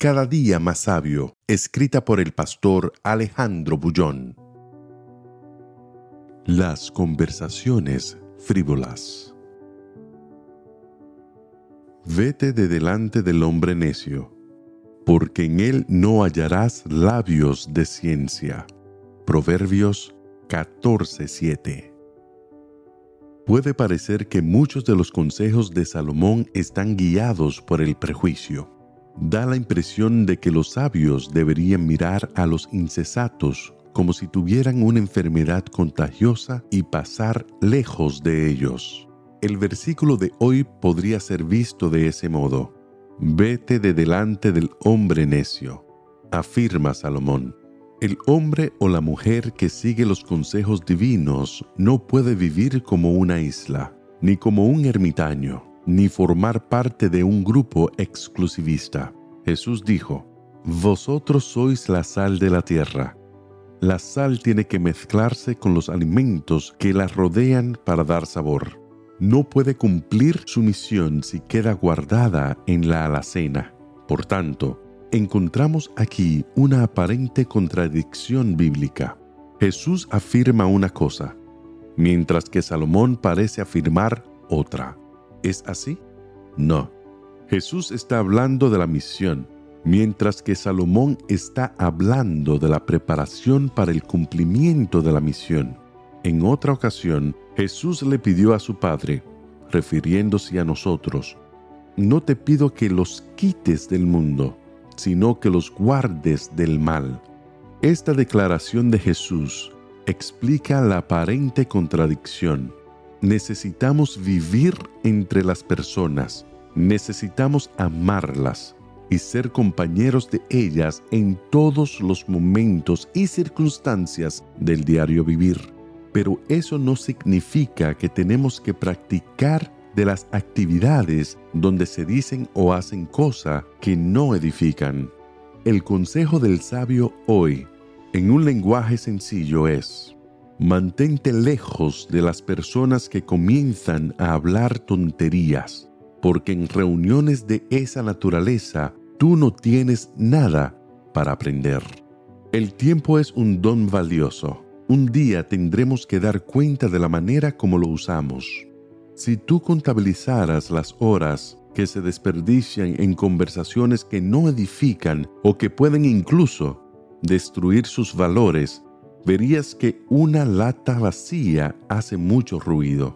Cada día más sabio, escrita por el pastor Alejandro Bullón. Las conversaciones frívolas. Vete de delante del hombre necio, porque en él no hallarás labios de ciencia. Proverbios 14:7. Puede parecer que muchos de los consejos de Salomón están guiados por el prejuicio da la impresión de que los sabios deberían mirar a los incesatos como si tuvieran una enfermedad contagiosa y pasar lejos de ellos. El versículo de hoy podría ser visto de ese modo. Vete de delante del hombre necio, afirma Salomón. El hombre o la mujer que sigue los consejos divinos no puede vivir como una isla, ni como un ermitaño ni formar parte de un grupo exclusivista. Jesús dijo, Vosotros sois la sal de la tierra. La sal tiene que mezclarse con los alimentos que la rodean para dar sabor. No puede cumplir su misión si queda guardada en la alacena. Por tanto, encontramos aquí una aparente contradicción bíblica. Jesús afirma una cosa, mientras que Salomón parece afirmar otra. ¿Es así? No. Jesús está hablando de la misión, mientras que Salomón está hablando de la preparación para el cumplimiento de la misión. En otra ocasión, Jesús le pidió a su Padre, refiriéndose a nosotros, no te pido que los quites del mundo, sino que los guardes del mal. Esta declaración de Jesús explica la aparente contradicción necesitamos vivir entre las personas, necesitamos amarlas y ser compañeros de ellas en todos los momentos y circunstancias del diario vivir. Pero eso no significa que tenemos que practicar de las actividades donde se dicen o hacen cosas que no edifican. El consejo del sabio hoy, en un lenguaje sencillo, es, Mantente lejos de las personas que comienzan a hablar tonterías, porque en reuniones de esa naturaleza tú no tienes nada para aprender. El tiempo es un don valioso. Un día tendremos que dar cuenta de la manera como lo usamos. Si tú contabilizaras las horas que se desperdician en conversaciones que no edifican o que pueden incluso destruir sus valores, verías que una lata vacía hace mucho ruido,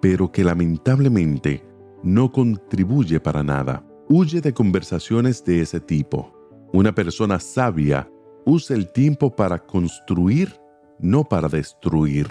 pero que lamentablemente no contribuye para nada. Huye de conversaciones de ese tipo. Una persona sabia usa el tiempo para construir, no para destruir.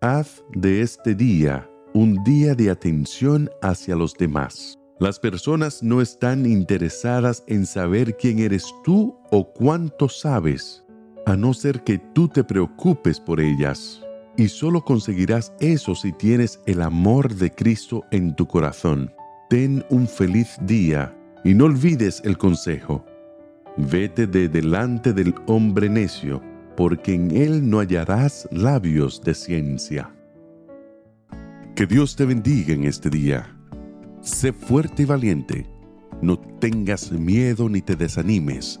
Haz de este día un día de atención hacia los demás. Las personas no están interesadas en saber quién eres tú o cuánto sabes a no ser que tú te preocupes por ellas. Y solo conseguirás eso si tienes el amor de Cristo en tu corazón. Ten un feliz día y no olvides el consejo. Vete de delante del hombre necio, porque en él no hallarás labios de ciencia. Que Dios te bendiga en este día. Sé fuerte y valiente. No tengas miedo ni te desanimes